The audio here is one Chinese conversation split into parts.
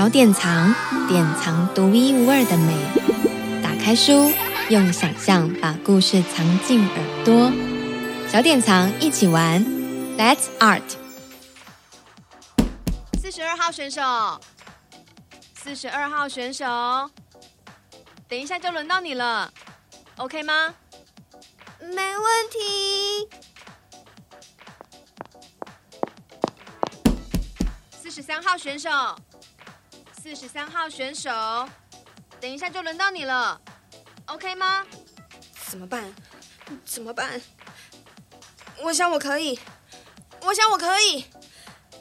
小典藏，典藏独一无二的美。打开书，用想象把故事藏进耳朵。小典藏一起玩，Let's Art。四十二号选手，四十二号选手，等一下就轮到你了，OK 吗？没问题。四十三号选手，四十三号选手，等一下就轮到你了，OK 吗？怎么办？怎么办？我想我可以，我想我可以。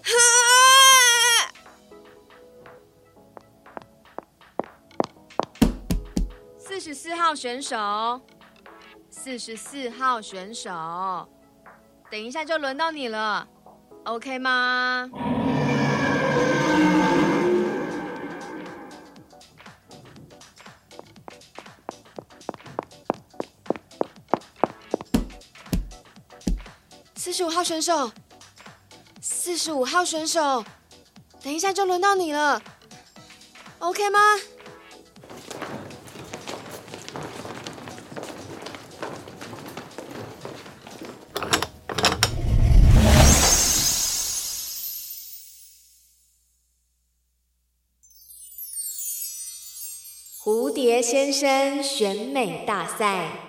四十四号选手，四十四号选手，等一下就轮到你了，OK 吗？四十五号选手，四十五号选手，等一下就轮到你了，OK 吗？蝴蝶先生选美大赛。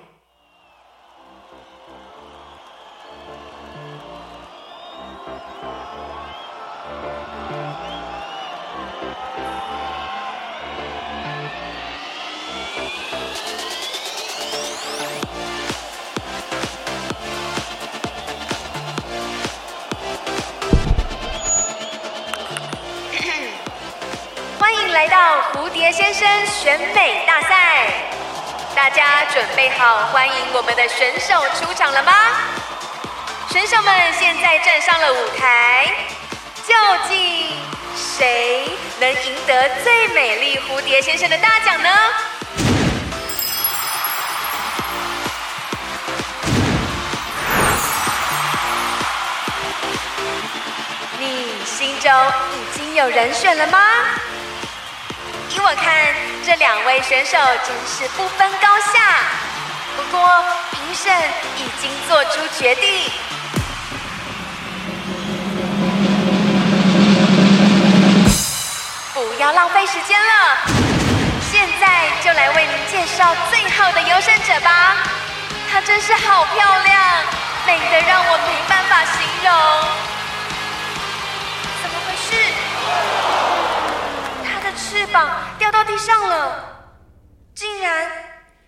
来到蝴蝶先生选美大赛，大家准备好欢迎我们的选手出场了吗？选手们现在站上了舞台，究竟谁能赢得最美丽蝴蝶先生的大奖呢？你心中已经有人选了吗？依我看，这两位选手真是不分高下。不过，评审已经做出决定，不要浪费时间了。现在就来为您介绍最后的优胜者吧。她真是好漂亮，美得让我没办法形容。膀掉到地上了，竟然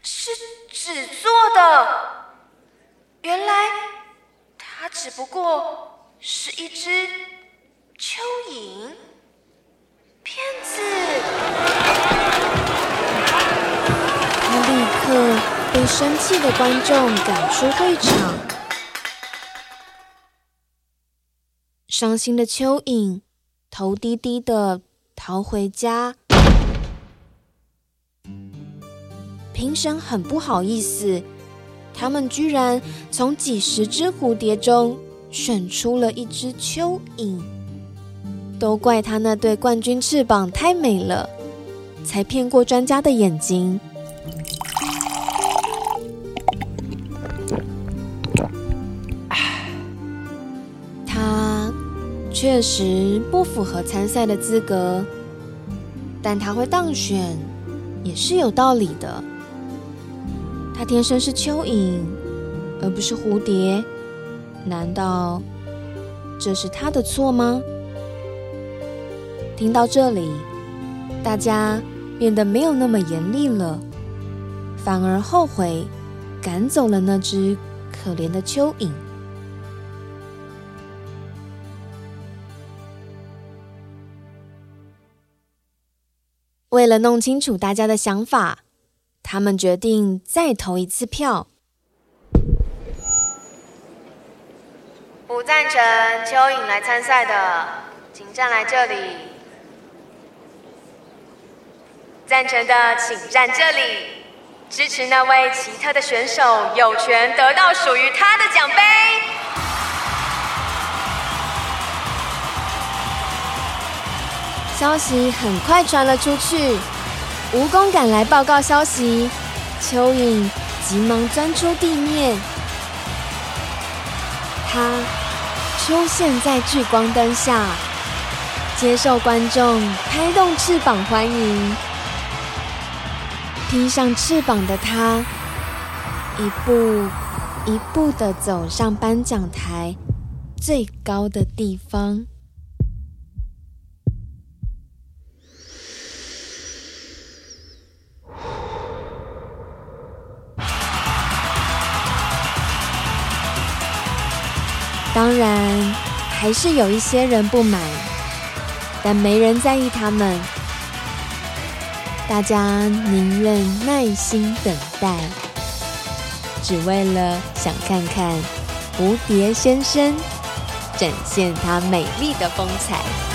是纸做的。原来它只不过是一只蚯蚓。骗子！他立刻被生气的观众赶出会场。伤心的蚯蚓，头低低的。逃回家，评审很不好意思，他们居然从几十只蝴蝶中选出了一只蚯蚓，都怪他那对冠军翅膀太美了，才骗过专家的眼睛。他确实不符合参赛的资格，但他会当选也是有道理的。他天生是蚯蚓，而不是蝴蝶，难道这是他的错吗？听到这里，大家变得没有那么严厉了，反而后悔赶走了那只可怜的蚯蚓。为了弄清楚大家的想法，他们决定再投一次票。不赞成蚯蚓来参赛的，请站来这里。赞成的，请站这里。支持那位奇特的选手，有权得到属于他的奖杯。消息很快传了出去，蜈蚣赶来报告消息，蚯蚓急忙钻出地面，它出现在聚光灯下，接受观众拍动翅膀欢迎。披上翅膀的它，一步一步的走上颁奖台最高的地方。当然，还是有一些人不满，但没人在意他们。大家宁愿耐心等待，只为了想看看蝴蝶先生展现他美丽的风采。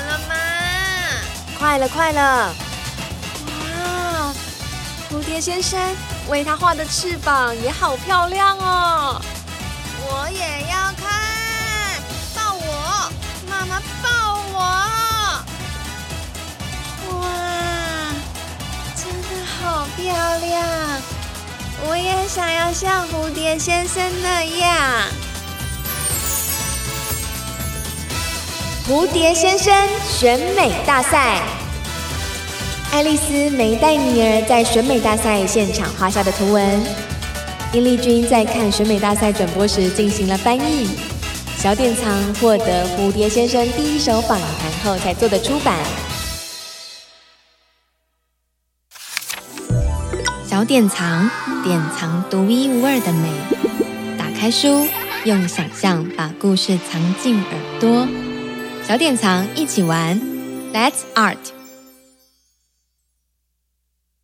了吗？快了，快了！哇，蝴蝶先生为他画的翅膀也好漂亮哦！我也要看，抱我，妈妈抱我！哇，真的好漂亮！我也想要像蝴蝶先生那样。蝴蝶先生选美大赛，爱丽丝梅黛尼尔在选美大赛现场画下的图文，殷丽君在看选美大赛转播时进行了翻译，小典藏获得蝴蝶先生第一手访谈后才做的出版。小典藏，典藏独一无二的美。打开书，用想象把故事藏进耳朵。小典藏，一起玩，Let's Art。